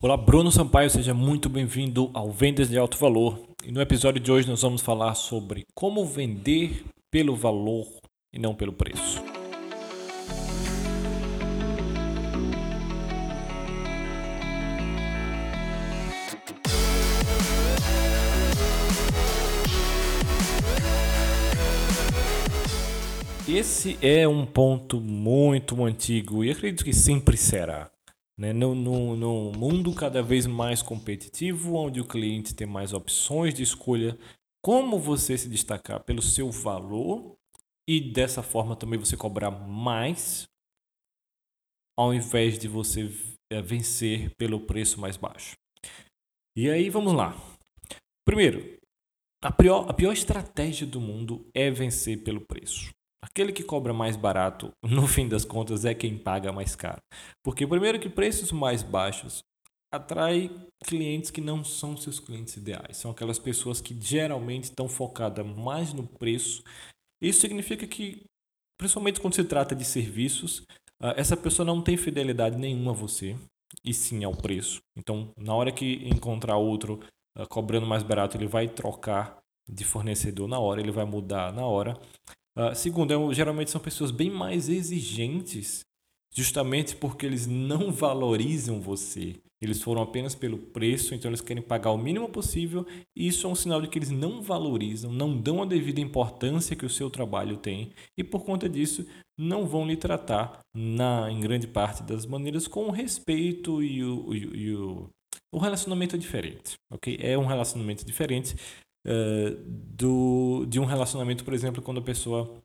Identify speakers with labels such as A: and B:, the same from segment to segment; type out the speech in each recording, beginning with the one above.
A: Olá, Bruno Sampaio, seja muito bem-vindo ao Vendas de Alto Valor. E no episódio de hoje nós vamos falar sobre como vender pelo valor e não pelo preço. Esse é um ponto muito antigo e acredito que sempre será. Né? No mundo cada vez mais competitivo, onde o cliente tem mais opções de escolha, como você se destacar pelo seu valor e dessa forma também você cobrar mais, ao invés de você eh, vencer pelo preço mais baixo. E aí vamos lá. Primeiro, a pior, a pior estratégia do mundo é vencer pelo preço. Aquele que cobra mais barato, no fim das contas, é quem paga mais caro. Porque, primeiro, que preços mais baixos atrai clientes que não são seus clientes ideais. São aquelas pessoas que geralmente estão focadas mais no preço. Isso significa que, principalmente quando se trata de serviços, ah, essa pessoa não tem fidelidade nenhuma a você, e sim ao preço. Então, na hora que encontrar outro ah, cobrando mais barato, ele vai trocar de fornecedor na hora, ele vai mudar na hora. Uh, segundo, é, geralmente são pessoas bem mais exigentes, justamente porque eles não valorizam você. Eles foram apenas pelo preço, então eles querem pagar o mínimo possível, e isso é um sinal de que eles não valorizam, não dão a devida importância que o seu trabalho tem, e por conta disso não vão lhe tratar, na, em grande parte das maneiras, com o respeito e o, e, e o, o relacionamento é diferente. ok? É um relacionamento diferente uh, do, de um relacionamento, por exemplo, quando a pessoa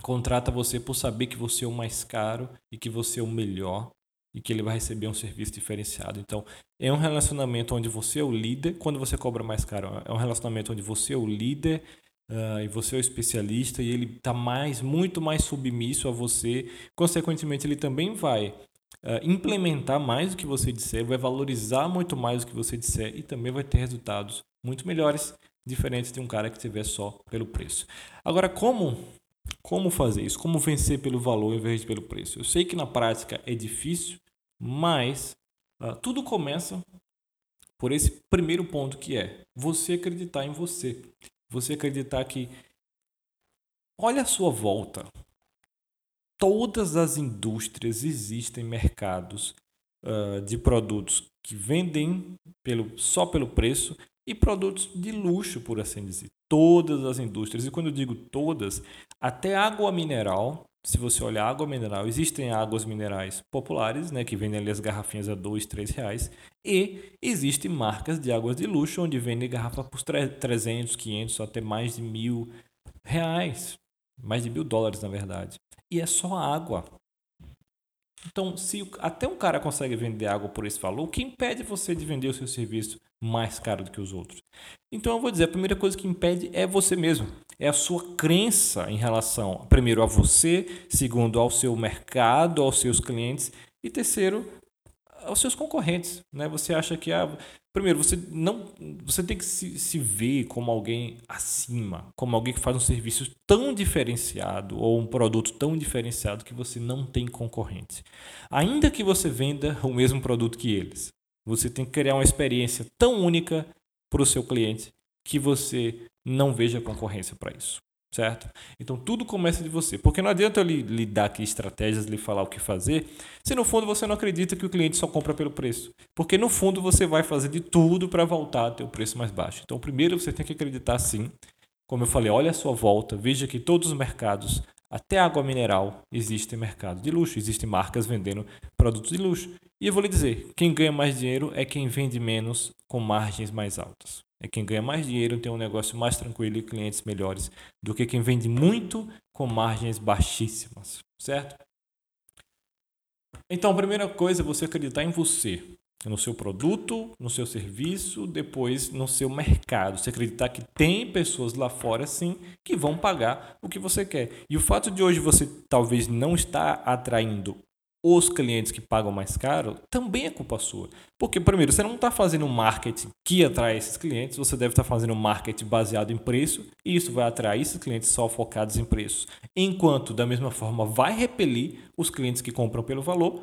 A: contrata você por saber que você é o mais caro e que você é o melhor e que ele vai receber um serviço diferenciado. Então, é um relacionamento onde você é o líder, quando você cobra mais caro, é um relacionamento onde você é o líder uh, e você é o especialista e ele está mais, muito mais submisso a você. Consequentemente, ele também vai Uh, implementar mais o que você disser, vai valorizar muito mais o que você disser e também vai ter resultados muito melhores diferente de um cara que tiver só pelo preço. Agora, como como fazer isso? Como vencer pelo valor em vez de pelo preço? Eu sei que na prática é difícil, mas uh, tudo começa por esse primeiro ponto que é você acreditar em você. Você acreditar que olha a sua volta. Todas as indústrias existem mercados uh, de produtos que vendem pelo, só pelo preço e produtos de luxo, por assim dizer. Todas as indústrias, e quando eu digo todas, até água mineral, se você olhar água mineral, existem águas minerais populares, né, que vendem ali as garrafinhas a dois, três reais, e existem marcas de águas de luxo onde vendem garrafa por 300, 500, até mais de mil reais, mais de mil dólares na verdade. E é só água. Então, se até um cara consegue vender água por esse valor, o que impede você de vender o seu serviço mais caro do que os outros? Então, eu vou dizer, a primeira coisa que impede é você mesmo. É a sua crença em relação, primeiro, a você, segundo, ao seu mercado, aos seus clientes, e terceiro, aos seus concorrentes. Né? Você acha que ah, primeiro você não você tem que se, se ver como alguém acima, como alguém que faz um serviço tão diferenciado ou um produto tão diferenciado que você não tem concorrente. Ainda que você venda o mesmo produto que eles, você tem que criar uma experiência tão única para o seu cliente que você não veja concorrência para isso certo? Então tudo começa de você, porque não adianta eu lhe, lhe, dar aqui estratégias, lhe falar o que fazer, se no fundo você não acredita que o cliente só compra pelo preço, porque no fundo você vai fazer de tudo para voltar a ter o preço mais baixo. Então primeiro você tem que acreditar sim, como eu falei, olha a sua volta, veja que todos os mercados, até água mineral, existem mercado de luxo, existem marcas vendendo produtos de luxo. E eu vou lhe dizer, quem ganha mais dinheiro é quem vende menos com margens mais altas. É quem ganha mais dinheiro, tem um negócio mais tranquilo e clientes melhores do que quem vende muito com margens baixíssimas, certo? Então, a primeira coisa é você acreditar em você, no seu produto, no seu serviço, depois no seu mercado. Você acreditar que tem pessoas lá fora, sim, que vão pagar o que você quer. E o fato de hoje você talvez não estar atraindo os clientes que pagam mais caro, também é culpa sua. Porque, primeiro, você não está fazendo marketing que atrai esses clientes, você deve estar tá fazendo marketing baseado em preço, e isso vai atrair esses clientes só focados em preços. Enquanto, da mesma forma, vai repelir os clientes que compram pelo valor,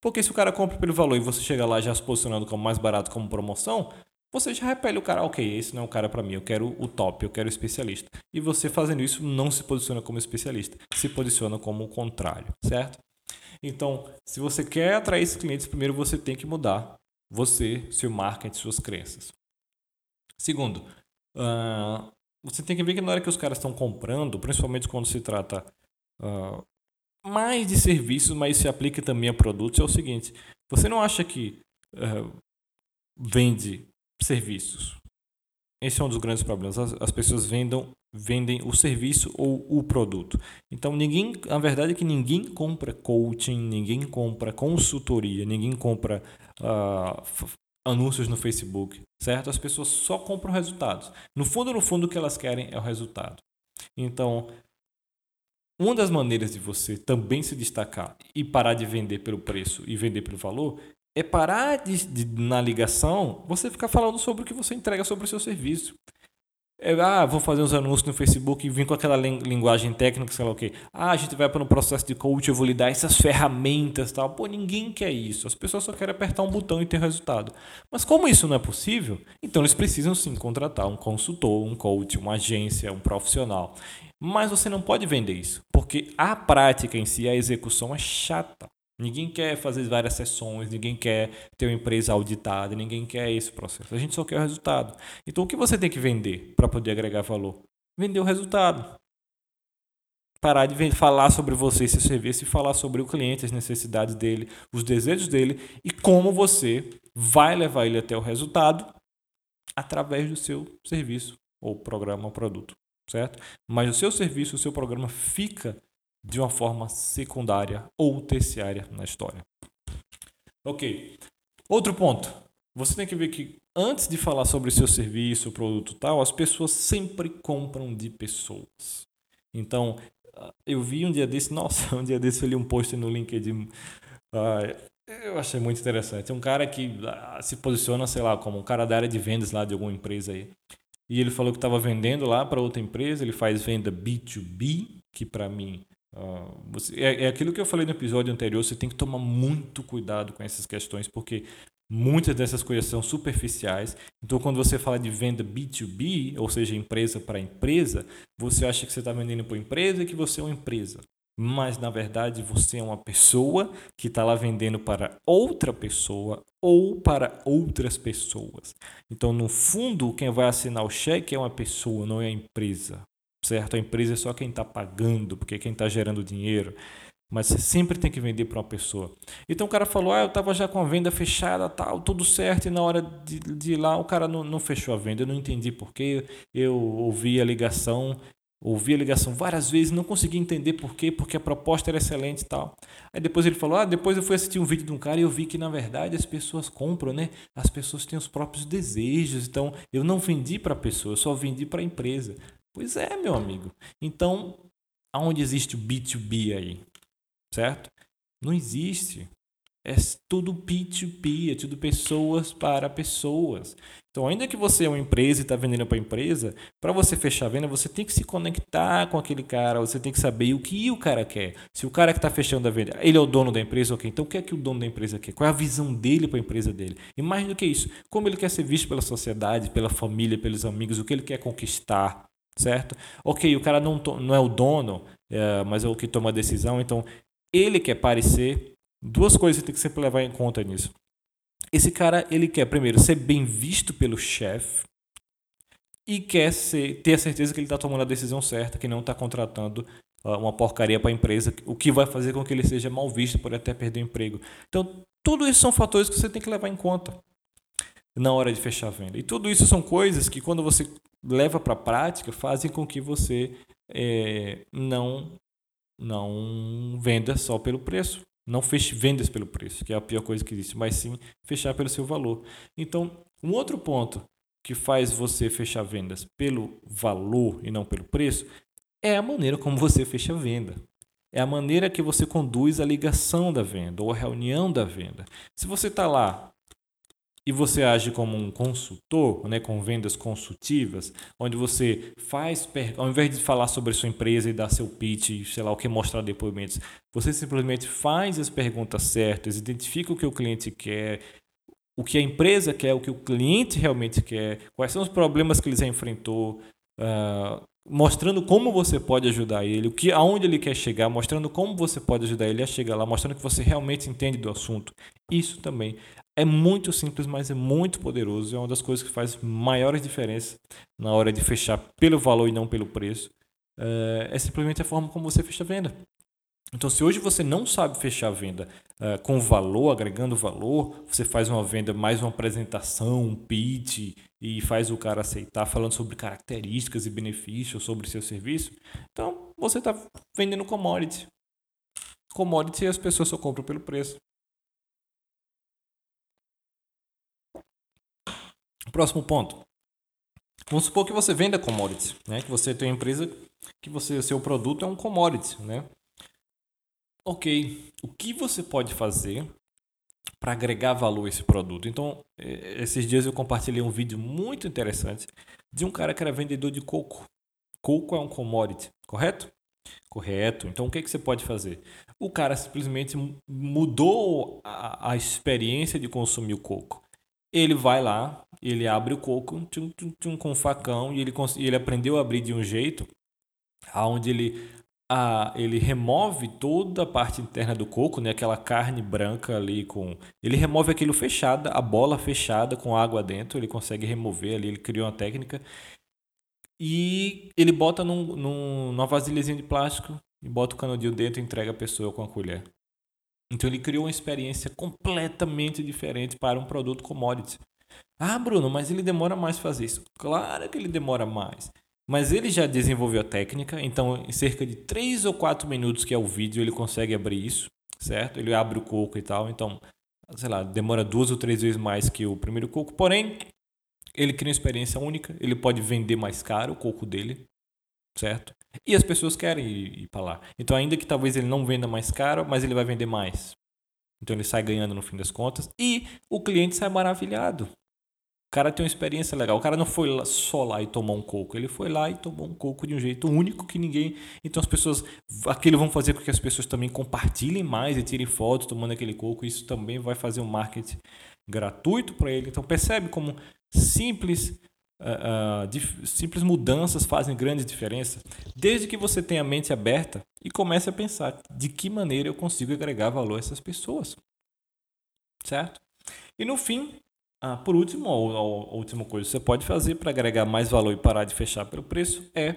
A: Porque se o cara compra pelo valor e você chega lá já se posicionando como mais barato, como promoção, você já repele o cara, ok, esse não é o cara para mim, eu quero o top, eu quero o especialista. E você fazendo isso não se posiciona como especialista, se posiciona como o contrário, certo? Então, se você quer atrair esses clientes, primeiro você tem que mudar você, seu marketing, suas crenças. Segundo, uh, você tem que ver que na hora que os caras estão comprando, principalmente quando se trata uh, mais de serviços, mas se aplica também a produtos, é o seguinte: você não acha que uh, vende serviços? Esse é um dos grandes problemas. As, as pessoas vendam, vendem o serviço ou o produto. Então, ninguém, a verdade é que ninguém compra coaching, ninguém compra consultoria, ninguém compra uh, anúncios no Facebook, certo? As pessoas só compram resultados. No fundo, no fundo, o que elas querem é o resultado. Então, uma das maneiras de você também se destacar e parar de vender pelo preço e vender pelo valor é parar de, de, na ligação você ficar falando sobre o que você entrega sobre o seu serviço. É, ah, vou fazer uns anúncios no Facebook e vim com aquela linguagem técnica, sei lá o quê. Ah, a gente vai para um processo de coach, eu vou lhe dar essas ferramentas tal. Pô, ninguém quer isso. As pessoas só querem apertar um botão e ter resultado. Mas como isso não é possível, então eles precisam sim contratar um consultor, um coach, uma agência, um profissional. Mas você não pode vender isso, porque a prática em si, a execução é chata. Ninguém quer fazer várias sessões, ninguém quer ter uma empresa auditada, ninguém quer esse processo. A gente só quer o resultado. Então, o que você tem que vender para poder agregar valor? Vender o resultado. Parar de falar sobre você e seu serviço e falar sobre o cliente, as necessidades dele, os desejos dele e como você vai levar ele até o resultado através do seu serviço ou programa ou produto certo? Mas o seu serviço, o seu programa fica de uma forma secundária ou terciária na história. Ok. Outro ponto. Você tem que ver que antes de falar sobre seu serviço, produto tal, as pessoas sempre compram de pessoas. Então, ah, eu vi um dia desse, nossa, um dia desse eu li um post no LinkedIn. Uh, eu achei muito interessante. Um cara que uh, se posiciona, sei lá, como um cara da área de vendas lá de alguma empresa aí. E ele falou que estava vendendo lá para outra empresa, ele faz venda B2B, que para mim uh, você, é, é, aquilo que eu falei no episódio anterior, você tem que tomar muito cuidado com essas questões, porque muitas dessas coisas são superficiais. Então, quando você fala de venda B2B, ou seja, empresa para empresa, você acha que você está vendendo para empresa e que você é uma empresa mas na verdade você é uma pessoa que está lá vendendo para outra pessoa ou para outras pessoas. Então, no fundo, quem vai assinar o cheque é uma pessoa, não é a empresa, certo? A empresa é só quem está pagando, porque é quem está gerando dinheiro. Mas você sempre tem que vender para uma pessoa. Então o cara falou: Ah, eu estava já com a venda fechada, tal, tudo certo, e na hora de, de ir lá o cara não, não fechou a venda. Eu não entendi porquê. Eu ouvi a ligação Ouvi a ligação várias vezes, não consegui entender por quê, porque a proposta era excelente e tal. Aí depois ele falou: Ah, depois eu fui assistir um vídeo de um cara e eu vi que na verdade as pessoas compram, né? As pessoas têm os próprios desejos. Então eu não vendi para a pessoa, eu só vendi para a empresa. Pois é, meu amigo. Então, aonde existe o B2B aí? Certo? Não existe. É tudo P2P, é tudo pessoas para pessoas. Então, ainda que você é uma empresa e está vendendo para empresa, para você fechar a venda, você tem que se conectar com aquele cara, você tem que saber o que o cara quer. Se o cara que está fechando a venda, ele é o dono da empresa, ok? Então, o que é que o dono da empresa quer? Qual é a visão dele para a empresa dele? E mais do que isso, como ele quer ser visto pela sociedade, pela família, pelos amigos, o que ele quer conquistar, certo? Ok, o cara não, não é o dono, é, mas é o que toma a decisão, então ele quer parecer. Duas coisas você tem que sempre levar em conta nisso. Esse cara, ele quer primeiro ser bem visto pelo chefe e quer ser, ter a certeza que ele está tomando a decisão certa, que não está contratando uh, uma porcaria para a empresa, o que vai fazer com que ele seja mal visto, pode até perder o emprego. Então, tudo isso são fatores que você tem que levar em conta na hora de fechar a venda. E tudo isso são coisas que, quando você leva para a prática, fazem com que você é, não, não venda só pelo preço. Não feche vendas pelo preço, que é a pior coisa que existe, mas sim fechar pelo seu valor. Então, um outro ponto que faz você fechar vendas pelo valor e não pelo preço é a maneira como você fecha a venda. É a maneira que você conduz a ligação da venda ou a reunião da venda. Se você está lá e você age como um consultor, né, com vendas consultivas, onde você faz, ao invés de falar sobre a sua empresa e dar seu pitch, sei lá o que, mostrar depoimentos, você simplesmente faz as perguntas certas, identifica o que o cliente quer, o que a empresa quer, o que o cliente realmente quer, quais são os problemas que ele já enfrentou, uh, mostrando como você pode ajudar ele, o que, aonde ele quer chegar, mostrando como você pode ajudar ele a chegar lá, mostrando que você realmente entende do assunto. Isso também é muito simples, mas é muito poderoso. É uma das coisas que faz maiores diferenças na hora de fechar pelo valor e não pelo preço. É, é simplesmente a forma como você fecha a venda. Então, se hoje você não sabe fechar a venda uh, com valor, agregando valor, você faz uma venda mais uma apresentação, um pitch e faz o cara aceitar, falando sobre características e benefícios sobre seu serviço, então você está vendendo commodity. Commodity as pessoas só compram pelo preço. Próximo ponto. Vamos supor que você venda commodities, né? Que você tem uma empresa que você, seu produto é um commodity, né? Ok, o que você pode fazer para agregar valor a esse produto? Então, esses dias eu compartilhei um vídeo muito interessante de um cara que era vendedor de coco. Coco é um commodity, correto? Correto. Então, o que, que você pode fazer? O cara simplesmente mudou a, a experiência de consumir o coco. Ele vai lá, ele abre o coco tchum, tchum, tchum, com um facão e ele, ele aprendeu a abrir de um jeito aonde ele, a, ele remove toda a parte interna do coco, né, aquela carne branca ali com... Ele remove aquilo fechada, a bola fechada com água dentro, ele consegue remover ali, ele criou uma técnica e ele bota num, num, numa vasilhazinha de plástico e bota o canudinho dentro e entrega a pessoa com a colher. Então ele criou uma experiência completamente diferente para um produto commodity. Ah, Bruno, mas ele demora mais fazer isso. Claro que ele demora mais. Mas ele já desenvolveu a técnica, então em cerca de 3 ou 4 minutos que é o vídeo, ele consegue abrir isso, certo? Ele abre o coco e tal, então, sei lá, demora duas ou três vezes mais que o primeiro coco. Porém, ele cria uma experiência única, ele pode vender mais caro o coco dele, certo? E as pessoas querem ir, ir para lá. Então, ainda que talvez ele não venda mais caro, mas ele vai vender mais. Então, ele sai ganhando no fim das contas. E o cliente sai maravilhado. O cara tem uma experiência legal. O cara não foi só lá e tomou um coco. Ele foi lá e tomou um coco de um jeito único que ninguém. Então as pessoas. Aquilo vão fazer com que as pessoas também compartilhem mais e tirem fotos tomando aquele coco. Isso também vai fazer um marketing gratuito para ele. Então percebe como simples uh, uh, simples mudanças fazem grande diferença, desde que você tenha a mente aberta e comece a pensar de que maneira eu consigo agregar valor a essas pessoas. Certo? E no fim, uh, por último, a, a última coisa que você pode fazer para agregar mais valor e parar de fechar pelo preço é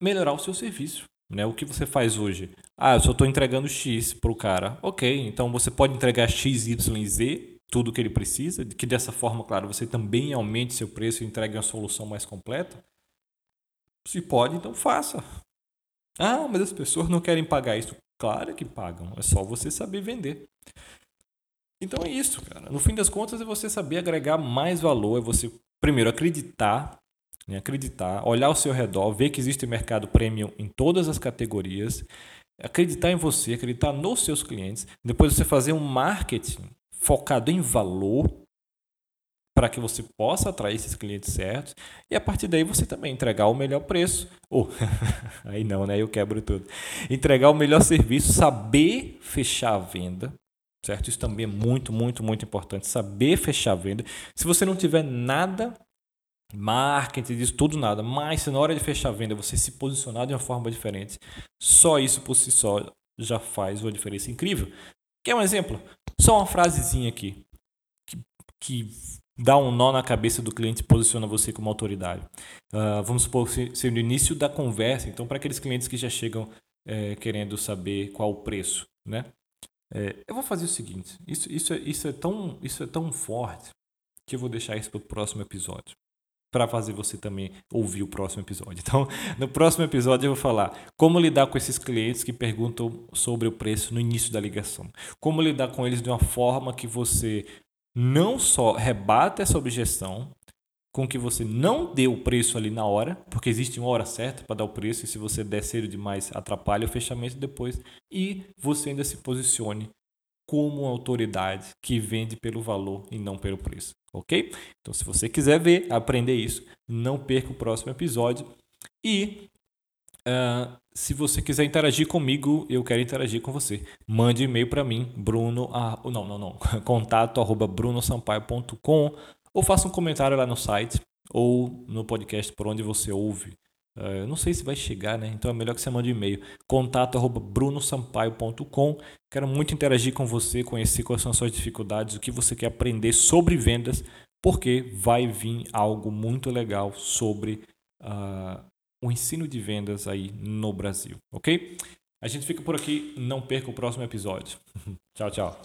A: melhorar o seu serviço. Né? O que você faz hoje? Ah, eu só estou entregando X para o cara. Ok, então você pode entregar X, Y, Z tudo que ele precisa, que dessa forma, claro, você também aumente seu preço e entregue uma solução mais completa? Se pode, então faça. Ah, mas as pessoas não querem pagar isso. Claro que pagam, é só você saber vender. Então é isso, cara. No fim das contas, é você saber agregar mais valor, é você, primeiro, acreditar, né? acreditar, olhar ao seu redor, ver que existe mercado premium em todas as categorias, acreditar em você, acreditar nos seus clientes, depois você fazer um marketing focado em valor para que você possa atrair esses clientes certos e a partir daí você também entregar o melhor preço ou oh, aí não, né? Eu quebro tudo. Entregar o melhor serviço, saber fechar a venda, certo? Isso também é muito, muito, muito importante, saber fechar a venda. Se você não tiver nada marketing, disso tudo nada, mas se na hora de fechar a venda você se posicionar de uma forma diferente, só isso por si só já faz uma diferença incrível. Quer um exemplo? Só uma frasezinha aqui que, que dá um nó na cabeça do cliente e posiciona você como autoridade. Uh, vamos supor que seja no início da conversa, então para aqueles clientes que já chegam é, querendo saber qual o preço, né? É, eu vou fazer o seguinte, isso, isso, é, isso, é tão, isso é tão forte que eu vou deixar isso para o próximo episódio para fazer você também ouvir o próximo episódio. Então, no próximo episódio eu vou falar como lidar com esses clientes que perguntam sobre o preço no início da ligação. Como lidar com eles de uma forma que você não só rebate essa objeção, com que você não dê o preço ali na hora, porque existe uma hora certa para dar o preço e se você der cedo demais atrapalha o fechamento depois, e você ainda se posicione como autoridade que vende pelo valor e não pelo preço, ok? Então, se você quiser ver, aprender isso, não perca o próximo episódio. E uh, se você quiser interagir comigo, eu quero interagir com você. Mande e-mail para mim, bruno, ah, não, não, não, contato arroba ou faça um comentário lá no site ou no podcast por onde você ouve. Uh, eu não sei se vai chegar, né? Então é melhor que você mande um e-mail. Contato arroba brunosampaio.com. Quero muito interagir com você, conhecer quais são as suas dificuldades, o que você quer aprender sobre vendas, porque vai vir algo muito legal sobre uh, o ensino de vendas aí no Brasil, ok? A gente fica por aqui. Não perca o próximo episódio. tchau, tchau.